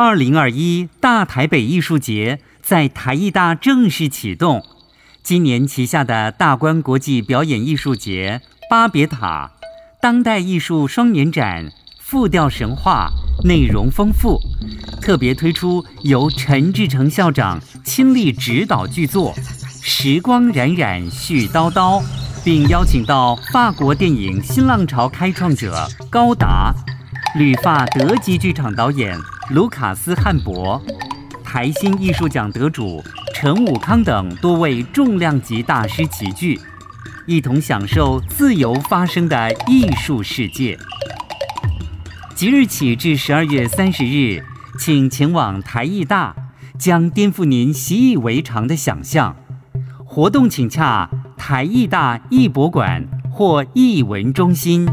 二零二一大台北艺术节在台艺大正式启动。今年旗下的大观国际表演艺术节、巴别塔当代艺术双年展、复调神话内容丰富，特别推出由陈志诚校长亲力指导剧作《时光冉冉絮叨叨》，并邀请到法国电影新浪潮开创者高达、旅法德籍剧场导演卢卡斯汉博、台新艺术奖得主陈武康等多位重量级大师齐聚，一同享受自由发声的艺术世界。即日起至十二月三十日，请前往台艺大，将颠覆您习以为常的想象。活动请洽台艺大艺博馆或艺文中心。